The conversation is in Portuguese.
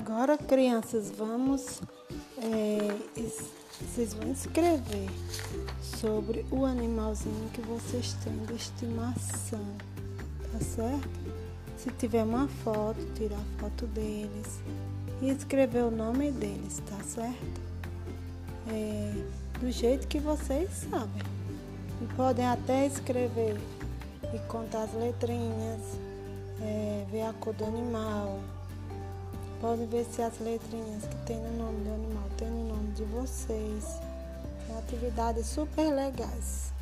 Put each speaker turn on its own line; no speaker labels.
Agora, crianças, vamos. É, vocês vão escrever sobre o animalzinho que vocês têm de estimação, tá certo? Se tiver uma foto, tirar a foto deles e escrever o nome deles, tá certo? É, do jeito que vocês sabem. E podem até escrever e contar as letrinhas, é, ver a cor do animal. Podem ver se as letrinhas que tem no nome do animal tem no nome de vocês. São atividades super legais.